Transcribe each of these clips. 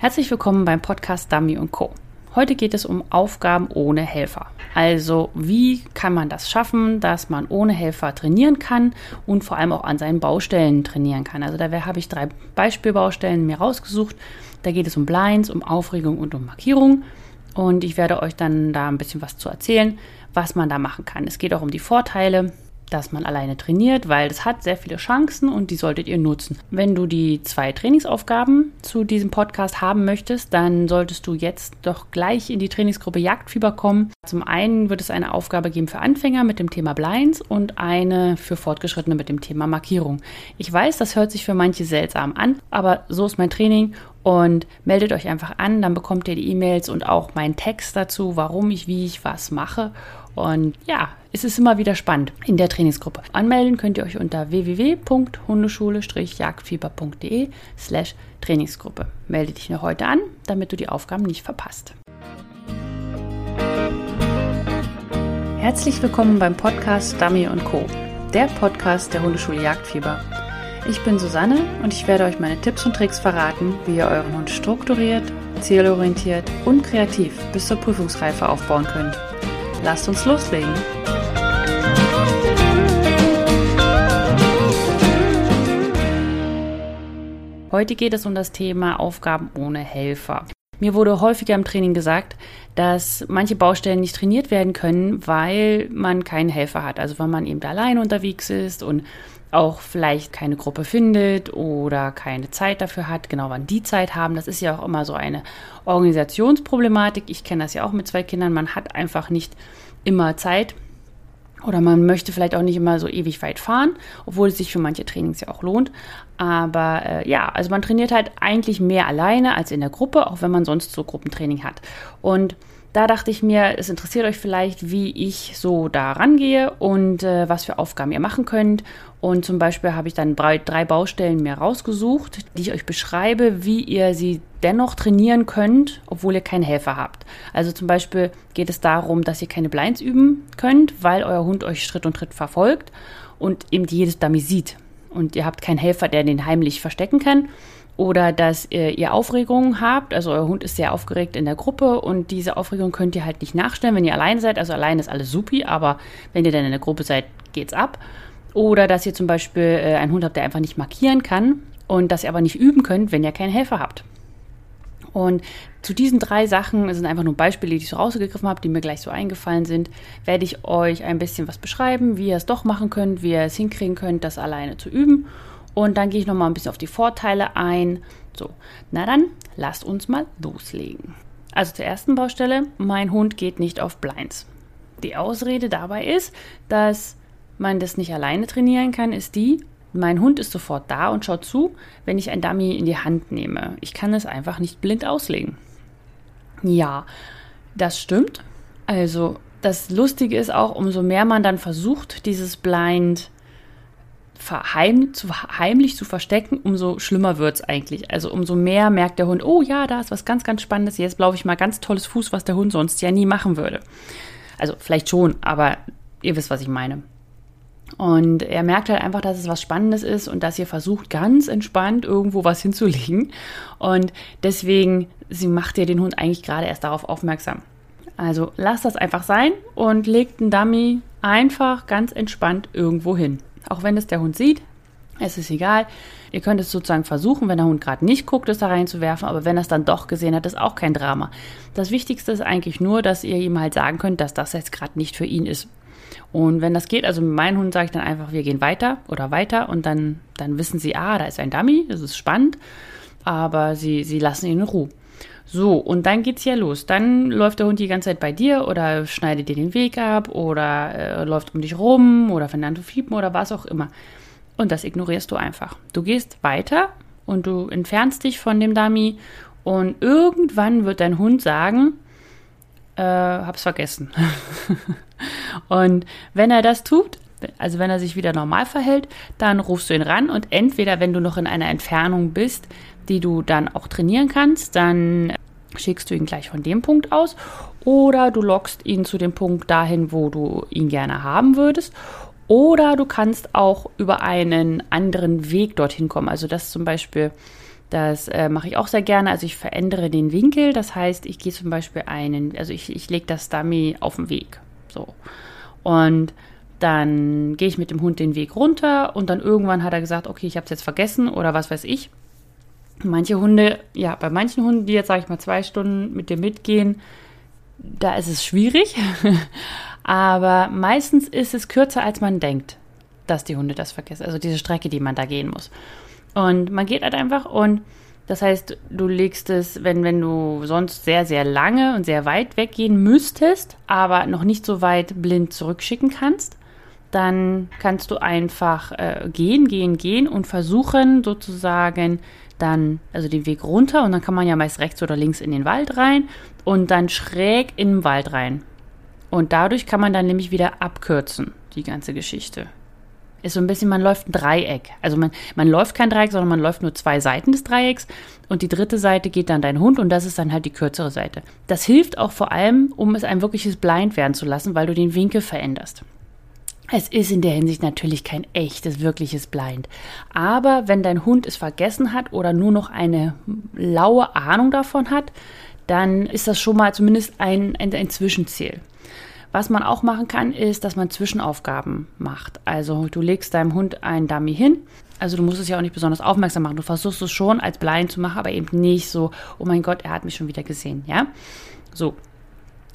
Herzlich willkommen beim Podcast Dummy Co. Heute geht es um Aufgaben ohne Helfer. Also wie kann man das schaffen, dass man ohne Helfer trainieren kann und vor allem auch an seinen Baustellen trainieren kann. Also da habe ich drei Beispielbaustellen mir rausgesucht. Da geht es um Blinds, um Aufregung und um Markierung. Und ich werde euch dann da ein bisschen was zu erzählen, was man da machen kann. Es geht auch um die Vorteile, dass man alleine trainiert, weil das hat sehr viele Chancen und die solltet ihr nutzen. Wenn du die zwei Trainingsaufgaben zu diesem Podcast haben möchtest, dann solltest du jetzt doch gleich in die Trainingsgruppe Jagdfieber kommen. Zum einen wird es eine Aufgabe geben für Anfänger mit dem Thema Blinds und eine für Fortgeschrittene mit dem Thema Markierung. Ich weiß, das hört sich für manche seltsam an, aber so ist mein Training und meldet euch einfach an, dann bekommt ihr die E-Mails und auch meinen Text dazu, warum ich, wie ich was mache. Und ja, es ist immer wieder spannend in der Trainingsgruppe. Anmelden könnt ihr euch unter www.hundeschule-jagdfieber.de slash Trainingsgruppe. Melde dich noch heute an, damit du die Aufgaben nicht verpasst. Herzlich willkommen beim Podcast Dummy Co., der Podcast der Hundeschule Jagdfieber. Ich bin Susanne und ich werde euch meine Tipps und Tricks verraten, wie ihr euren Hund strukturiert, zielorientiert und kreativ bis zur Prüfungsreife aufbauen könnt. Lasst uns loslegen! Heute geht es um das Thema Aufgaben ohne Helfer. Mir wurde häufiger im Training gesagt, dass manche Baustellen nicht trainiert werden können, weil man keinen Helfer hat. Also weil man eben alleine unterwegs ist und auch vielleicht keine Gruppe findet oder keine Zeit dafür hat, genau wann die Zeit haben. Das ist ja auch immer so eine Organisationsproblematik. Ich kenne das ja auch mit zwei Kindern. Man hat einfach nicht immer Zeit oder man möchte vielleicht auch nicht immer so ewig weit fahren, obwohl es sich für manche Trainings ja auch lohnt. Aber äh, ja, also man trainiert halt eigentlich mehr alleine als in der Gruppe, auch wenn man sonst so Gruppentraining hat. Und da dachte ich mir, es interessiert euch vielleicht, wie ich so da rangehe und äh, was für Aufgaben ihr machen könnt. Und zum Beispiel habe ich dann drei, Baustellen mir rausgesucht, die ich euch beschreibe, wie ihr sie dennoch trainieren könnt, obwohl ihr keinen Helfer habt. Also zum Beispiel geht es darum, dass ihr keine Blinds üben könnt, weil euer Hund euch Schritt und Tritt verfolgt und eben jedes Dummy sieht. Und ihr habt keinen Helfer, der den heimlich verstecken kann oder dass ihr, ihr Aufregungen habt, also euer Hund ist sehr aufgeregt in der Gruppe und diese Aufregung könnt ihr halt nicht nachstellen, wenn ihr alleine seid. Also allein ist alles supi, aber wenn ihr dann in der Gruppe seid, geht's ab. Oder dass ihr zum Beispiel äh, einen Hund habt, der einfach nicht markieren kann und dass ihr aber nicht üben könnt, wenn ihr keinen Helfer habt. Und zu diesen drei Sachen, sind einfach nur Beispiele, die ich so rausgegriffen habe, die mir gleich so eingefallen sind, werde ich euch ein bisschen was beschreiben, wie ihr es doch machen könnt, wie ihr es hinkriegen könnt, das alleine zu üben. Und dann gehe ich nochmal ein bisschen auf die Vorteile ein. So, na dann, lasst uns mal loslegen. Also zur ersten Baustelle, mein Hund geht nicht auf Blinds. Die Ausrede dabei ist, dass man das nicht alleine trainieren kann, ist die, mein Hund ist sofort da und schaut zu, wenn ich ein Dummy in die Hand nehme. Ich kann es einfach nicht blind auslegen. Ja, das stimmt. Also das Lustige ist auch, umso mehr man dann versucht, dieses Blind verheim, zu, heimlich zu verstecken, umso schlimmer wird es eigentlich. Also umso mehr merkt der Hund, oh ja, da ist was ganz, ganz Spannendes. Jetzt glaube ich mal ganz tolles Fuß, was der Hund sonst ja nie machen würde. Also vielleicht schon, aber ihr wisst, was ich meine. Und er merkt halt einfach, dass es was Spannendes ist und dass ihr versucht, ganz entspannt irgendwo was hinzulegen. Und deswegen sie macht ihr den Hund eigentlich gerade erst darauf aufmerksam. Also lasst das einfach sein und legt einen Dummy einfach ganz entspannt irgendwo hin. Auch wenn es der Hund sieht, es ist egal. Ihr könnt es sozusagen versuchen, wenn der Hund gerade nicht guckt, es da reinzuwerfen, aber wenn er es dann doch gesehen hat, ist auch kein Drama. Das Wichtigste ist eigentlich nur, dass ihr ihm halt sagen könnt, dass das jetzt gerade nicht für ihn ist. Und wenn das geht, also mit meinem Hund sage ich dann einfach, wir gehen weiter oder weiter und dann, dann wissen sie, ah, da ist ein Dummy, das ist spannend, aber sie, sie lassen ihn in Ruhe. So, und dann geht's ja los. Dann läuft der Hund die ganze Zeit bei dir oder schneidet dir den Weg ab oder äh, läuft um dich rum oder zu fiepen oder was auch immer. Und das ignorierst du einfach. Du gehst weiter und du entfernst dich von dem Dummy und irgendwann wird dein Hund sagen, äh, hab's vergessen. und wenn er das tut, also wenn er sich wieder normal verhält, dann rufst du ihn ran und entweder, wenn du noch in einer Entfernung bist, die du dann auch trainieren kannst, dann schickst du ihn gleich von dem Punkt aus oder du lockst ihn zu dem Punkt dahin, wo du ihn gerne haben würdest. Oder du kannst auch über einen anderen Weg dorthin kommen. Also dass zum Beispiel Das äh, mache ich auch sehr gerne. Also ich verändere den Winkel. Das heißt, ich gehe zum Beispiel einen, also ich, ich lege das Dummy auf den Weg. So. Und dann gehe ich mit dem Hund den Weg runter und dann irgendwann hat er gesagt, okay, ich habe es jetzt vergessen oder was weiß ich. Manche Hunde, ja, bei manchen Hunden, die jetzt, sage ich mal, zwei Stunden mit dir mitgehen, da ist es schwierig. Aber meistens ist es kürzer, als man denkt, dass die Hunde das vergessen. Also diese Strecke, die man da gehen muss. Und man geht halt einfach und das heißt, du legst es, wenn, wenn du sonst sehr, sehr lange und sehr weit weggehen müsstest, aber noch nicht so weit blind zurückschicken kannst, dann kannst du einfach äh, gehen, gehen, gehen und versuchen sozusagen dann, also den Weg runter und dann kann man ja meist rechts oder links in den Wald rein und dann schräg in den Wald rein. Und dadurch kann man dann nämlich wieder abkürzen, die ganze Geschichte. Ist so ein bisschen, man läuft ein Dreieck. Also man, man läuft kein Dreieck, sondern man läuft nur zwei Seiten des Dreiecks und die dritte Seite geht dann dein Hund und das ist dann halt die kürzere Seite. Das hilft auch vor allem, um es ein wirkliches Blind werden zu lassen, weil du den Winkel veränderst. Es ist in der Hinsicht natürlich kein echtes, wirkliches Blind. Aber wenn dein Hund es vergessen hat oder nur noch eine laue Ahnung davon hat, dann ist das schon mal zumindest ein, ein, ein Zwischenziel. Was man auch machen kann, ist, dass man Zwischenaufgaben macht. Also du legst deinem Hund einen Dummy hin. Also du musst es ja auch nicht besonders aufmerksam machen. Du versuchst es schon als Blind zu machen, aber eben nicht so, oh mein Gott, er hat mich schon wieder gesehen, ja? So.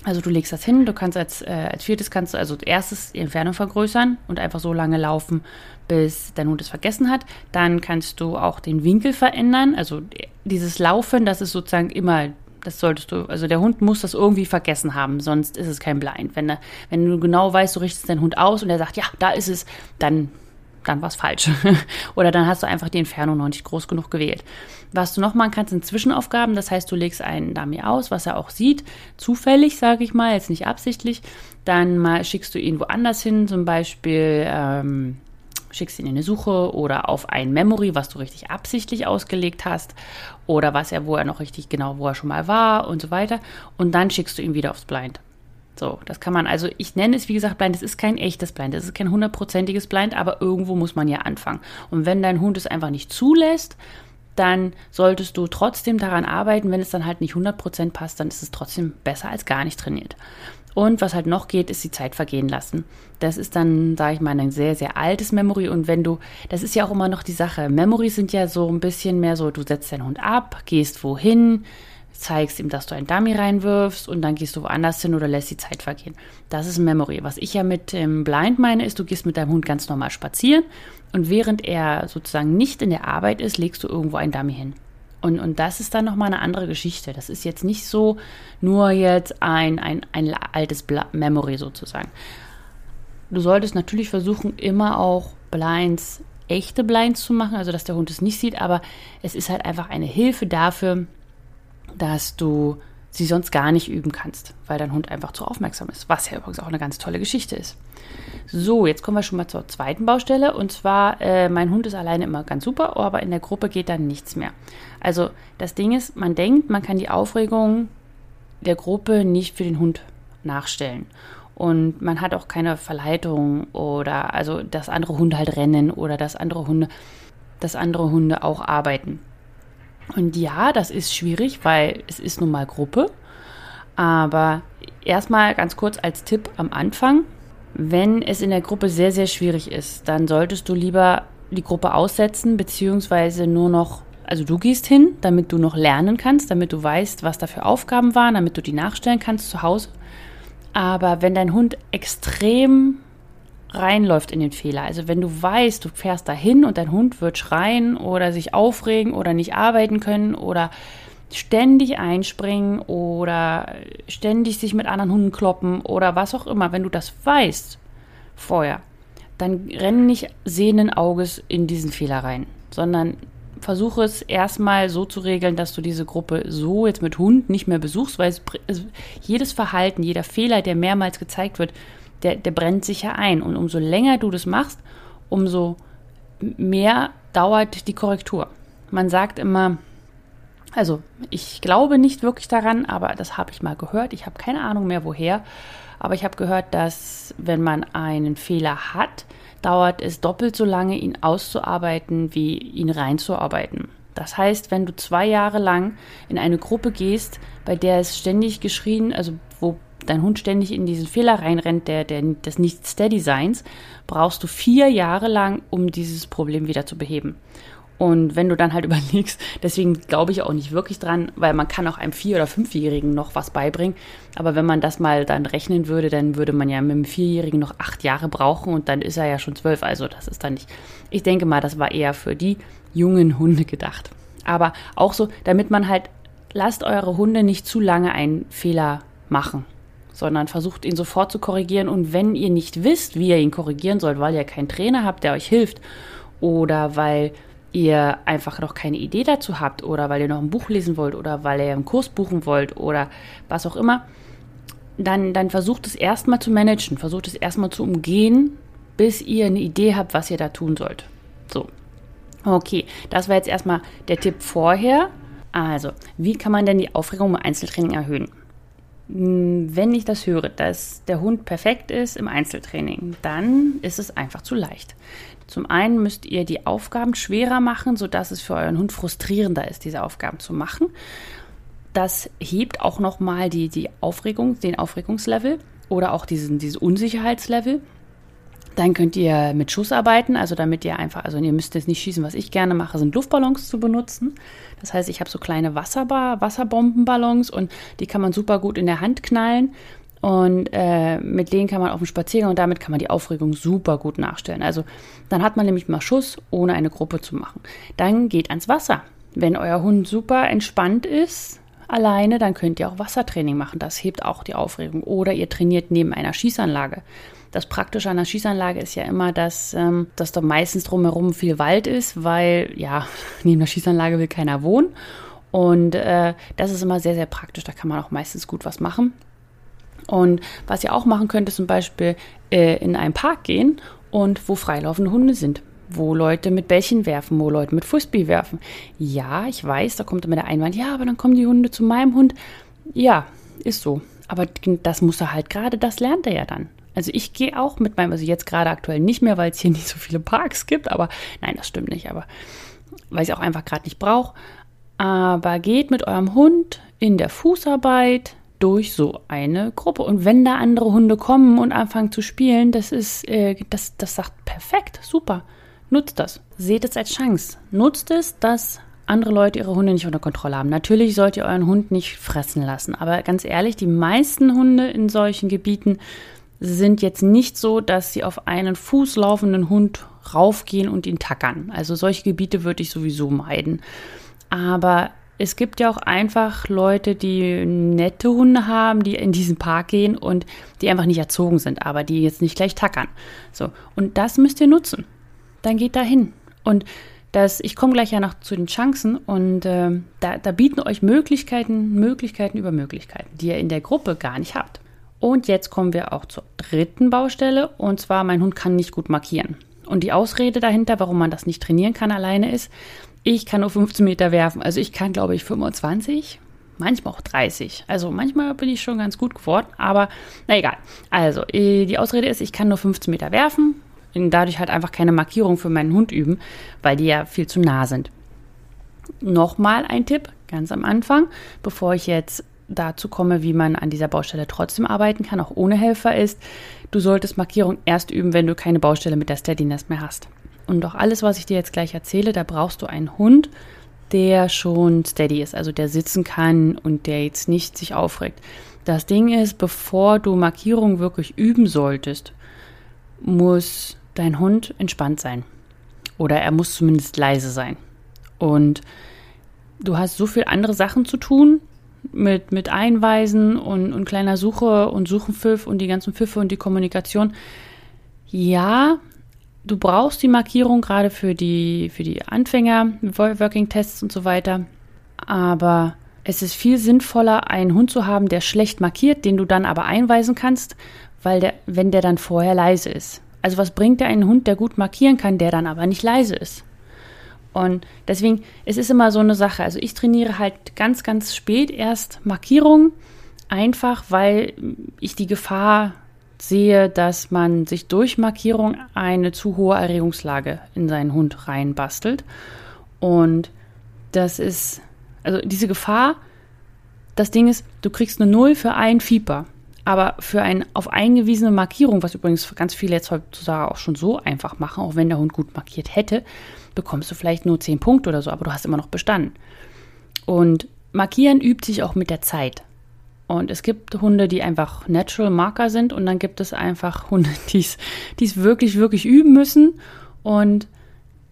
Also du legst das hin, du kannst als, äh, als viertes kannst du also erstes die Entfernung vergrößern und einfach so lange laufen, bis dein Hund es vergessen hat. Dann kannst du auch den Winkel verändern. Also dieses Laufen, das ist sozusagen immer das solltest du, also der Hund muss das irgendwie vergessen haben, sonst ist es kein Blind. Wenn, wenn du genau weißt, du richtest deinen Hund aus und er sagt, ja, da ist es, dann, dann war es falsch. Oder dann hast du einfach die Entfernung noch nicht groß genug gewählt. Was du noch machen kannst, sind Zwischenaufgaben. Das heißt, du legst einen Dummy aus, was er auch sieht, zufällig, sage ich mal, jetzt nicht absichtlich. Dann mal schickst du ihn woanders hin, zum Beispiel ähm, schickst ihn in eine Suche oder auf ein Memory, was du richtig absichtlich ausgelegt hast oder was er, wo er noch richtig genau, wo er schon mal war und so weiter. Und dann schickst du ihn wieder aufs Blind. So, das kann man, also ich nenne es wie gesagt Blind, es ist kein echtes Blind, es ist kein hundertprozentiges Blind, aber irgendwo muss man ja anfangen. Und wenn dein Hund es einfach nicht zulässt, dann solltest du trotzdem daran arbeiten. Wenn es dann halt nicht 100% passt, dann ist es trotzdem besser als gar nicht trainiert. Und was halt noch geht, ist die Zeit vergehen lassen. Das ist dann, sage ich mal, ein sehr, sehr altes Memory. Und wenn du, das ist ja auch immer noch die Sache. Memories sind ja so ein bisschen mehr so, du setzt deinen Hund ab, gehst wohin, zeigst ihm, dass du ein Dummy reinwirfst und dann gehst du woanders hin oder lässt die Zeit vergehen. Das ist Memory. Was ich ja mit dem Blind meine, ist, du gehst mit deinem Hund ganz normal spazieren und während er sozusagen nicht in der Arbeit ist, legst du irgendwo ein Dummy hin. Und, und das ist dann nochmal eine andere Geschichte. Das ist jetzt nicht so nur jetzt ein, ein, ein altes Bla Memory sozusagen. Du solltest natürlich versuchen, immer auch Blinds, echte Blinds zu machen, also dass der Hund es nicht sieht, aber es ist halt einfach eine Hilfe dafür, dass du sie sonst gar nicht üben kannst, weil dein Hund einfach zu aufmerksam ist, was ja übrigens auch eine ganz tolle Geschichte ist. So, jetzt kommen wir schon mal zur zweiten Baustelle und zwar, äh, mein Hund ist alleine immer ganz super, aber in der Gruppe geht dann nichts mehr. Also das Ding ist, man denkt, man kann die Aufregung der Gruppe nicht für den Hund nachstellen. Und man hat auch keine Verleitung oder also dass andere Hunde halt rennen oder dass andere Hunde, dass andere Hunde auch arbeiten. Und ja, das ist schwierig, weil es ist nun mal Gruppe. Aber erstmal ganz kurz als Tipp am Anfang. Wenn es in der Gruppe sehr, sehr schwierig ist, dann solltest du lieber die Gruppe aussetzen, beziehungsweise nur noch, also du gehst hin, damit du noch lernen kannst, damit du weißt, was da für Aufgaben waren, damit du die nachstellen kannst zu Hause. Aber wenn dein Hund extrem reinläuft in den Fehler. Also wenn du weißt, du fährst dahin und dein Hund wird schreien oder sich aufregen oder nicht arbeiten können oder ständig einspringen oder ständig sich mit anderen Hunden kloppen oder was auch immer, wenn du das weißt vorher, dann renn nicht sehenden Auges in diesen Fehler rein, sondern versuche es erstmal so zu regeln, dass du diese Gruppe so jetzt mit Hund nicht mehr besuchst, weil es, jedes Verhalten, jeder Fehler, der mehrmals gezeigt wird, der, der brennt sich ja ein. Und umso länger du das machst, umso mehr dauert die Korrektur. Man sagt immer, also ich glaube nicht wirklich daran, aber das habe ich mal gehört. Ich habe keine Ahnung mehr woher. Aber ich habe gehört, dass wenn man einen Fehler hat, dauert es doppelt so lange, ihn auszuarbeiten, wie ihn reinzuarbeiten. Das heißt, wenn du zwei Jahre lang in eine Gruppe gehst, bei der es ständig geschrien, also dein Hund ständig in diesen Fehler reinrennt, der, der des Nicht-Steady-Seins, brauchst du vier Jahre lang, um dieses Problem wieder zu beheben. Und wenn du dann halt überlegst, deswegen glaube ich auch nicht wirklich dran, weil man kann auch einem Vier- oder Fünfjährigen noch was beibringen. Aber wenn man das mal dann rechnen würde, dann würde man ja mit einem Vierjährigen noch acht Jahre brauchen und dann ist er ja schon zwölf. Also das ist dann nicht. Ich denke mal, das war eher für die jungen Hunde gedacht. Aber auch so, damit man halt, lasst eure Hunde nicht zu lange einen Fehler machen, sondern versucht ihn sofort zu korrigieren. Und wenn ihr nicht wisst, wie ihr ihn korrigieren sollt, weil ihr keinen Trainer habt, der euch hilft, oder weil ihr einfach noch keine Idee dazu habt oder weil ihr noch ein Buch lesen wollt oder weil ihr einen Kurs buchen wollt oder was auch immer, dann, dann versucht es erstmal zu managen, versucht es erstmal zu umgehen, bis ihr eine Idee habt, was ihr da tun sollt. So. Okay, das war jetzt erstmal der Tipp vorher. Also, wie kann man denn die Aufregung im Einzeltraining erhöhen? Hm, wenn ich das höre, dass der Hund perfekt ist im Einzeltraining, dann ist es einfach zu leicht. Zum einen müsst ihr die Aufgaben schwerer machen, sodass es für euren Hund frustrierender ist, diese Aufgaben zu machen. Das hebt auch nochmal die, die Aufregung, den Aufregungslevel oder auch diesen, dieses Unsicherheitslevel. Dann könnt ihr mit Schuss arbeiten, also damit ihr einfach, also ihr müsst jetzt nicht schießen, was ich gerne mache, sind Luftballons zu benutzen. Das heißt, ich habe so kleine Wasserbar, Wasserbombenballons und die kann man super gut in der Hand knallen und äh, mit denen kann man auf dem Spaziergang und damit kann man die Aufregung super gut nachstellen. Also dann hat man nämlich mal Schuss, ohne eine Gruppe zu machen. Dann geht ans Wasser. Wenn euer Hund super entspannt ist, alleine, dann könnt ihr auch Wassertraining machen. Das hebt auch die Aufregung. Oder ihr trainiert neben einer Schießanlage. Das Praktische an der Schießanlage ist ja immer, dass, ähm, dass da meistens drumherum viel Wald ist, weil ja, neben der Schießanlage will keiner wohnen. Und äh, das ist immer sehr, sehr praktisch. Da kann man auch meistens gut was machen. Und was ihr auch machen könnt, ist zum Beispiel äh, in einen Park gehen und wo freilaufende Hunde sind. Wo Leute mit Bällchen werfen, wo Leute mit Frisbee werfen. Ja, ich weiß, da kommt immer der Einwand, ja, aber dann kommen die Hunde zu meinem Hund. Ja, ist so. Aber das muss er halt gerade, das lernt er ja dann. Also ich gehe auch mit meinem, also jetzt gerade aktuell nicht mehr, weil es hier nicht so viele Parks gibt, aber nein, das stimmt nicht, aber weil ich es auch einfach gerade nicht brauche. Aber geht mit eurem Hund in der Fußarbeit, durch so eine Gruppe. Und wenn da andere Hunde kommen und anfangen zu spielen, das ist, äh, das, das sagt perfekt, super. Nutzt das. Seht es als Chance. Nutzt es, dass andere Leute ihre Hunde nicht unter Kontrolle haben. Natürlich sollt ihr euren Hund nicht fressen lassen. Aber ganz ehrlich, die meisten Hunde in solchen Gebieten sind jetzt nicht so, dass sie auf einen fußlaufenden Hund raufgehen und ihn tackern. Also solche Gebiete würde ich sowieso meiden. Aber es gibt ja auch einfach Leute, die nette Hunde haben, die in diesen Park gehen und die einfach nicht erzogen sind, aber die jetzt nicht gleich tackern. So. Und das müsst ihr nutzen. Dann geht da hin. Und das, ich komme gleich ja noch zu den Chancen und äh, da, da bieten euch Möglichkeiten, Möglichkeiten über Möglichkeiten, die ihr in der Gruppe gar nicht habt. Und jetzt kommen wir auch zur dritten Baustelle und zwar, mein Hund kann nicht gut markieren. Und die Ausrede dahinter, warum man das nicht trainieren kann alleine, ist, ich kann nur 15 Meter werfen. Also ich kann, glaube ich, 25, manchmal auch 30. Also manchmal bin ich schon ganz gut geworden, aber na egal. Also äh, die Ausrede ist, ich kann nur 15 Meter werfen und dadurch halt einfach keine Markierung für meinen Hund üben, weil die ja viel zu nah sind. Nochmal ein Tipp, ganz am Anfang, bevor ich jetzt dazu komme, wie man an dieser Baustelle trotzdem arbeiten kann, auch ohne Helfer ist, du solltest Markierung erst üben, wenn du keine Baustelle mit der Steadiness mehr hast. Und auch alles, was ich dir jetzt gleich erzähle, da brauchst du einen Hund, der schon steady ist, also der sitzen kann und der jetzt nicht sich aufregt. Das Ding ist, bevor du Markierung wirklich üben solltest, muss dein Hund entspannt sein. Oder er muss zumindest leise sein. Und du hast so viel andere Sachen zu tun mit, mit Einweisen und, und kleiner Suche und Suchenpfiff und die ganzen Pfiffe und die Kommunikation. Ja, du brauchst die Markierung gerade für die, für die Anfänger, Working Tests und so weiter. Aber es ist viel sinnvoller, einen Hund zu haben, der schlecht markiert, den du dann aber einweisen kannst, weil der, wenn der dann vorher leise ist. Also was bringt dir einen Hund, der gut markieren kann, der dann aber nicht leise ist? Und deswegen, es ist immer so eine Sache. Also ich trainiere halt ganz, ganz spät erst Markierung, einfach weil ich die Gefahr sehe, dass man sich durch Markierung eine zu hohe Erregungslage in seinen Hund reinbastelt. Und das ist, also diese Gefahr, das Ding ist, du kriegst eine Null für ein Fieber. Aber für eine auf eingewiesene Markierung, was übrigens ganz viele jetzt heutzutage auch schon so einfach machen, auch wenn der Hund gut markiert hätte, bekommst du vielleicht nur 10 Punkte oder so, aber du hast immer noch bestanden. Und Markieren übt sich auch mit der Zeit. Und es gibt Hunde, die einfach Natural Marker sind und dann gibt es einfach Hunde, die es wirklich, wirklich üben müssen. Und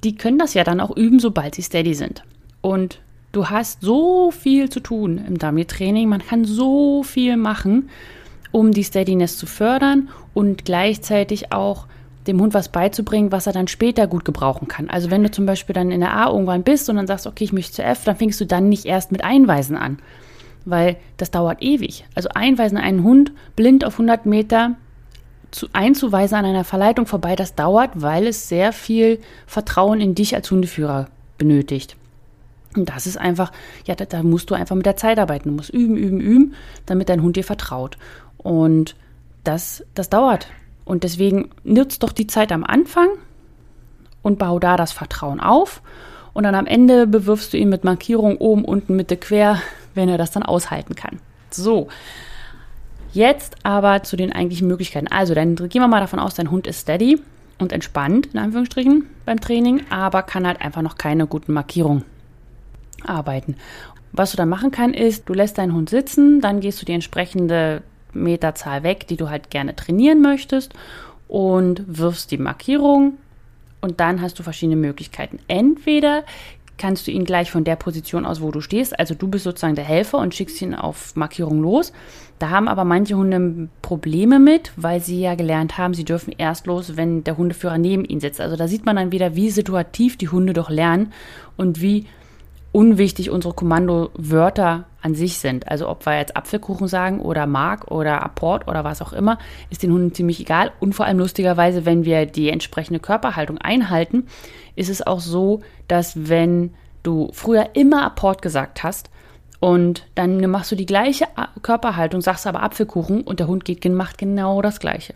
die können das ja dann auch üben, sobald sie steady sind. Und du hast so viel zu tun im Dummy-Training. Man kann so viel machen um die Steadiness zu fördern und gleichzeitig auch dem Hund was beizubringen, was er dann später gut gebrauchen kann. Also wenn du zum Beispiel dann in der A irgendwann bist und dann sagst, okay, ich möchte zu F, dann fängst du dann nicht erst mit Einweisen an, weil das dauert ewig. Also Einweisen einen Hund blind auf 100 Meter zu, einzuweisen an einer Verleitung vorbei, das dauert, weil es sehr viel Vertrauen in dich als Hundeführer benötigt. Und das ist einfach, ja, da, da musst du einfach mit der Zeit arbeiten. Du musst üben, üben, üben, damit dein Hund dir vertraut. Und das, das dauert. Und deswegen nutzt doch die Zeit am Anfang und bau da das Vertrauen auf. Und dann am Ende bewirfst du ihn mit Markierung oben, unten, Mitte, quer, wenn er das dann aushalten kann. So. Jetzt aber zu den eigentlichen Möglichkeiten. Also, dann gehen wir mal davon aus, dein Hund ist steady und entspannt, in Anführungsstrichen, beim Training, aber kann halt einfach noch keine guten Markierungen arbeiten. Was du dann machen kannst, ist, du lässt deinen Hund sitzen, dann gehst du die entsprechende Meterzahl weg, die du halt gerne trainieren möchtest und wirfst die Markierung und dann hast du verschiedene Möglichkeiten. Entweder kannst du ihn gleich von der Position aus, wo du stehst, also du bist sozusagen der Helfer und schickst ihn auf Markierung los. Da haben aber manche Hunde Probleme mit, weil sie ja gelernt haben, sie dürfen erst los, wenn der Hundeführer neben ihnen sitzt. Also da sieht man dann wieder, wie situativ die Hunde doch lernen und wie unwichtig unsere Kommandowörter an sich sind. Also ob wir jetzt Apfelkuchen sagen oder Mark oder Apport oder was auch immer, ist den Hunden ziemlich egal. Und vor allem lustigerweise, wenn wir die entsprechende Körperhaltung einhalten, ist es auch so, dass wenn du früher immer Apport gesagt hast und dann machst du die gleiche Körperhaltung, sagst aber Apfelkuchen und der Hund geht, macht genau das gleiche.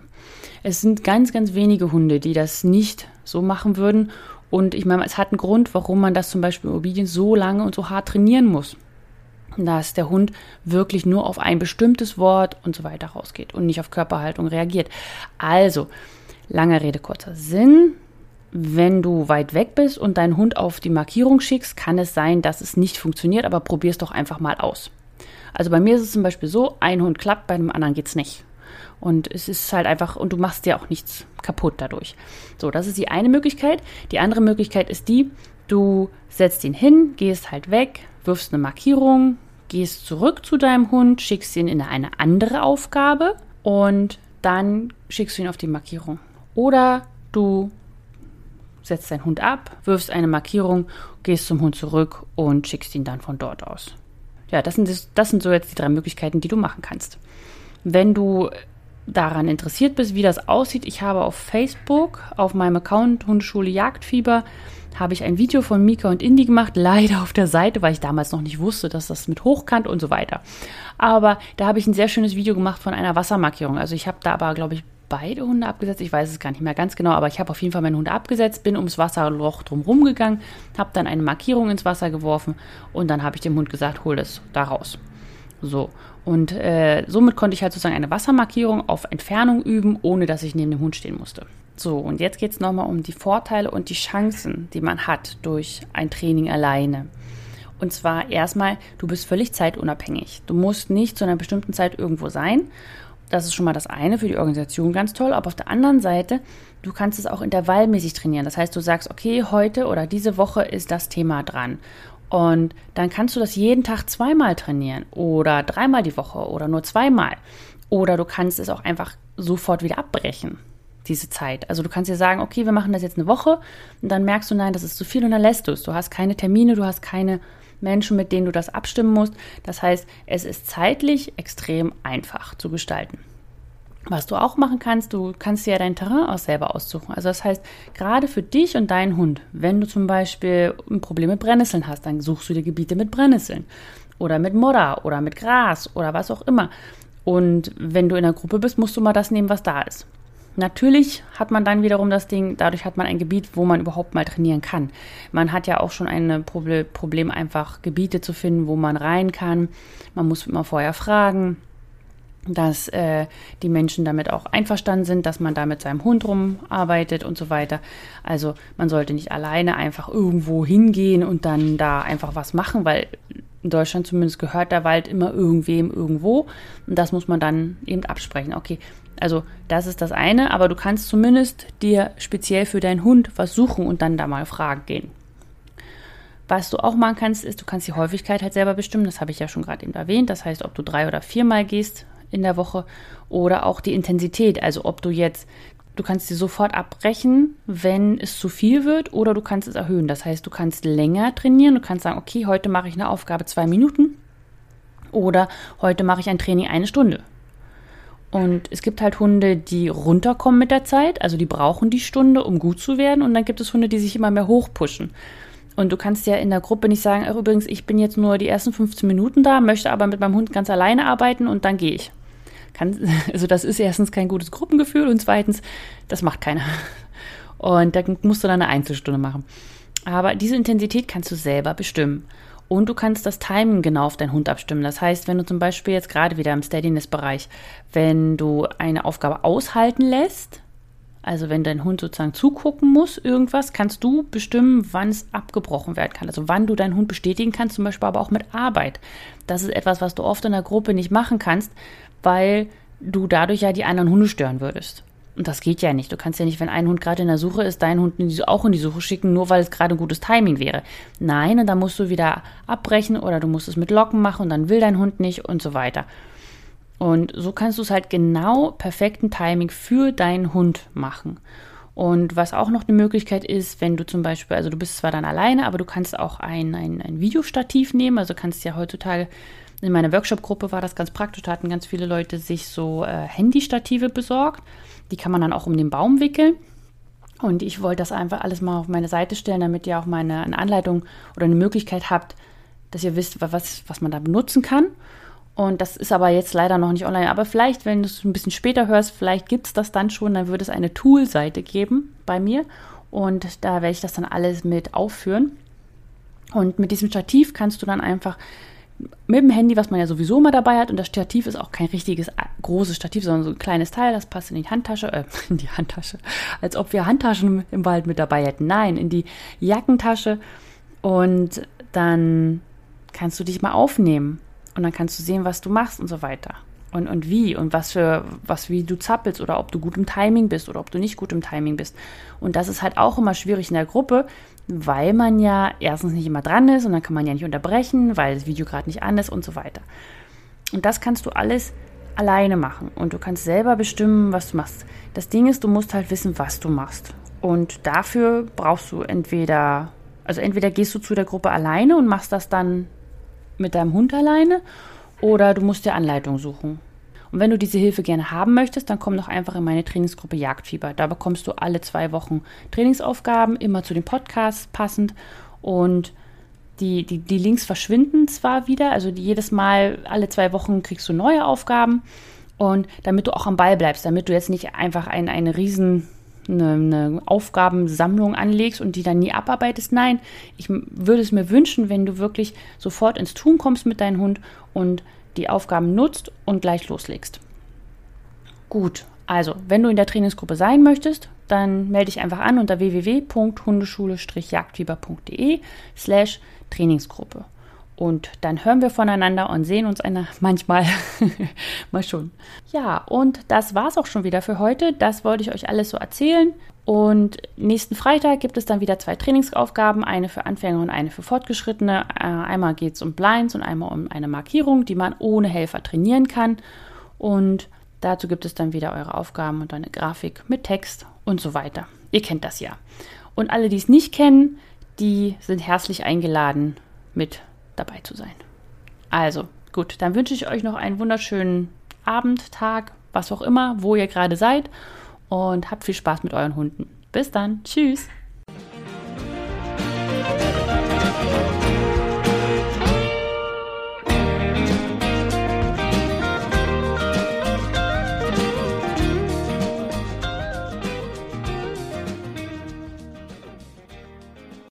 Es sind ganz, ganz wenige Hunde, die das nicht so machen würden und ich meine, es hat einen Grund, warum man das zum Beispiel in Obedience so lange und so hart trainieren muss. Dass der Hund wirklich nur auf ein bestimmtes Wort und so weiter rausgeht und nicht auf Körperhaltung reagiert. Also, lange Rede, kurzer Sinn. Wenn du weit weg bist und deinen Hund auf die Markierung schickst, kann es sein, dass es nicht funktioniert, aber probier es doch einfach mal aus. Also bei mir ist es zum Beispiel so, ein Hund klappt, bei einem anderen geht es nicht. Und es ist halt einfach, und du machst dir auch nichts kaputt dadurch. So, das ist die eine Möglichkeit. Die andere Möglichkeit ist die, du setzt ihn hin, gehst halt weg, wirfst eine Markierung, gehst zurück zu deinem Hund, schickst ihn in eine andere Aufgabe und dann schickst du ihn auf die Markierung. Oder du setzt deinen Hund ab, wirfst eine Markierung, gehst zum Hund zurück und schickst ihn dann von dort aus. Ja, das sind, das sind so jetzt die drei Möglichkeiten, die du machen kannst. Wenn du daran interessiert bist, wie das aussieht, ich habe auf Facebook, auf meinem Account Hundeschule Jagdfieber, habe ich ein Video von Mika und Indy gemacht, leider auf der Seite, weil ich damals noch nicht wusste, dass das mit hochkant und so weiter. Aber da habe ich ein sehr schönes Video gemacht von einer Wassermarkierung. Also ich habe da aber, glaube ich, beide Hunde abgesetzt. Ich weiß es gar nicht mehr ganz genau, aber ich habe auf jeden Fall meine Hunde abgesetzt, bin ums Wasserloch drumherum gegangen, habe dann eine Markierung ins Wasser geworfen und dann habe ich dem Hund gesagt, hol es da raus. So. Und äh, somit konnte ich halt sozusagen eine Wassermarkierung auf Entfernung üben, ohne dass ich neben dem Hund stehen musste. So, und jetzt geht es nochmal um die Vorteile und die Chancen, die man hat durch ein Training alleine. Und zwar erstmal, du bist völlig zeitunabhängig. Du musst nicht zu einer bestimmten Zeit irgendwo sein. Das ist schon mal das eine für die Organisation ganz toll. Aber auf der anderen Seite, du kannst es auch intervallmäßig trainieren. Das heißt, du sagst, okay, heute oder diese Woche ist das Thema dran. Und dann kannst du das jeden Tag zweimal trainieren oder dreimal die Woche oder nur zweimal. Oder du kannst es auch einfach sofort wieder abbrechen, diese Zeit. Also du kannst dir sagen, okay, wir machen das jetzt eine Woche und dann merkst du, nein, das ist zu viel und dann lässt du es. Du hast keine Termine, du hast keine Menschen, mit denen du das abstimmen musst. Das heißt, es ist zeitlich extrem einfach zu gestalten. Was du auch machen kannst, du kannst dir ja dein Terrain auch selber aussuchen. Also das heißt, gerade für dich und deinen Hund, wenn du zum Beispiel ein Problem mit Brennnesseln hast, dann suchst du dir Gebiete mit Brennnesseln oder mit Modder oder mit Gras oder was auch immer. Und wenn du in einer Gruppe bist, musst du mal das nehmen, was da ist. Natürlich hat man dann wiederum das Ding, dadurch hat man ein Gebiet, wo man überhaupt mal trainieren kann. Man hat ja auch schon ein Problem, einfach Gebiete zu finden, wo man rein kann. Man muss immer vorher fragen, dass äh, die Menschen damit auch einverstanden sind, dass man da mit seinem Hund rumarbeitet und so weiter. Also man sollte nicht alleine einfach irgendwo hingehen und dann da einfach was machen, weil in Deutschland zumindest gehört der Wald immer irgendwem irgendwo. Und das muss man dann eben absprechen. Okay, also das ist das eine, aber du kannst zumindest dir speziell für deinen Hund was suchen und dann da mal fragen gehen. Was du auch machen kannst, ist, du kannst die Häufigkeit halt selber bestimmen. Das habe ich ja schon gerade eben erwähnt. Das heißt, ob du drei oder viermal gehst in der Woche oder auch die Intensität. Also ob du jetzt, du kannst sie sofort abbrechen, wenn es zu viel wird oder du kannst es erhöhen. Das heißt, du kannst länger trainieren. Du kannst sagen, okay, heute mache ich eine Aufgabe zwei Minuten oder heute mache ich ein Training eine Stunde. Und es gibt halt Hunde, die runterkommen mit der Zeit, also die brauchen die Stunde, um gut zu werden. Und dann gibt es Hunde, die sich immer mehr hochpushen. Und du kannst ja in der Gruppe nicht sagen, ach, übrigens, ich bin jetzt nur die ersten 15 Minuten da, möchte aber mit meinem Hund ganz alleine arbeiten und dann gehe ich. Kann, also das ist erstens kein gutes Gruppengefühl und zweitens, das macht keiner. Und da musst du dann eine Einzelstunde machen. Aber diese Intensität kannst du selber bestimmen. Und du kannst das Timing genau auf deinen Hund abstimmen. Das heißt, wenn du zum Beispiel jetzt gerade wieder im Steadiness-Bereich, wenn du eine Aufgabe aushalten lässt, also wenn dein Hund sozusagen zugucken muss, irgendwas, kannst du bestimmen, wann es abgebrochen werden kann. Also wann du deinen Hund bestätigen kannst, zum Beispiel aber auch mit Arbeit. Das ist etwas, was du oft in der Gruppe nicht machen kannst, weil du dadurch ja die anderen Hunde stören würdest. Und das geht ja nicht. Du kannst ja nicht, wenn ein Hund gerade in der Suche ist, deinen Hund auch in die Suche schicken, nur weil es gerade ein gutes Timing wäre. Nein, und dann musst du wieder abbrechen oder du musst es mit Locken machen und dann will dein Hund nicht und so weiter. Und so kannst du es halt genau perfekten Timing für deinen Hund machen. Und was auch noch eine Möglichkeit ist, wenn du zum Beispiel, also du bist zwar dann alleine, aber du kannst auch ein, ein, ein Videostativ nehmen. Also kannst ja heutzutage in meiner Workshop-Gruppe war das ganz praktisch. Da hatten ganz viele Leute sich so äh, Handystative besorgt. Die kann man dann auch um den Baum wickeln. Und ich wollte das einfach alles mal auf meine Seite stellen, damit ihr auch meine eine Anleitung oder eine Möglichkeit habt, dass ihr wisst, was, was man da benutzen kann. Und das ist aber jetzt leider noch nicht online. Aber vielleicht, wenn du es ein bisschen später hörst, vielleicht gibt es das dann schon, dann wird es eine Tool-Seite geben bei mir. Und da werde ich das dann alles mit aufführen. Und mit diesem Stativ kannst du dann einfach mit dem Handy, was man ja sowieso immer dabei hat, und das Stativ ist auch kein richtiges großes Stativ, sondern so ein kleines Teil, das passt in die Handtasche, äh, in die Handtasche, als ob wir Handtaschen im Wald mit dabei hätten. Nein, in die Jackentasche und dann kannst du dich mal aufnehmen und dann kannst du sehen, was du machst und so weiter. Und, und wie und was für, was wie du zappelst oder ob du gut im Timing bist oder ob du nicht gut im Timing bist. Und das ist halt auch immer schwierig in der Gruppe, weil man ja erstens nicht immer dran ist und dann kann man ja nicht unterbrechen, weil das Video gerade nicht an ist und so weiter. Und das kannst du alles alleine machen und du kannst selber bestimmen, was du machst. Das Ding ist, du musst halt wissen, was du machst. Und dafür brauchst du entweder, also entweder gehst du zu der Gruppe alleine und machst das dann mit deinem Hund alleine oder du musst dir Anleitung suchen. Und wenn du diese Hilfe gerne haben möchtest, dann komm doch einfach in meine Trainingsgruppe Jagdfieber. Da bekommst du alle zwei Wochen Trainingsaufgaben, immer zu den Podcasts passend. Und die, die, die Links verschwinden zwar wieder, also jedes Mal, alle zwei Wochen kriegst du neue Aufgaben. Und damit du auch am Ball bleibst, damit du jetzt nicht einfach ein, eine riesen eine, eine, Aufgabensammlung anlegst und die dann nie abarbeitest. Nein, ich würde es mir wünschen, wenn du wirklich sofort ins Tun kommst mit deinem Hund und die Aufgaben nutzt und gleich loslegst. Gut, also wenn du in der Trainingsgruppe sein möchtest, dann melde dich einfach an unter www.hundeschule-jagdfieber.de slash Trainingsgruppe. Und dann hören wir voneinander und sehen uns eine, manchmal mal schon. Ja, und das war's auch schon wieder für heute. Das wollte ich euch alles so erzählen. Und nächsten Freitag gibt es dann wieder zwei Trainingsaufgaben, eine für Anfänger und eine für Fortgeschrittene. Äh, einmal geht es um Blinds und einmal um eine Markierung, die man ohne Helfer trainieren kann. Und dazu gibt es dann wieder eure Aufgaben und eine Grafik mit Text und so weiter. Ihr kennt das ja. Und alle, die es nicht kennen, die sind herzlich eingeladen, mit dabei zu sein. Also, gut, dann wünsche ich euch noch einen wunderschönen Abend, Tag, was auch immer, wo ihr gerade seid und habt viel Spaß mit euren Hunden. Bis dann. Tschüss.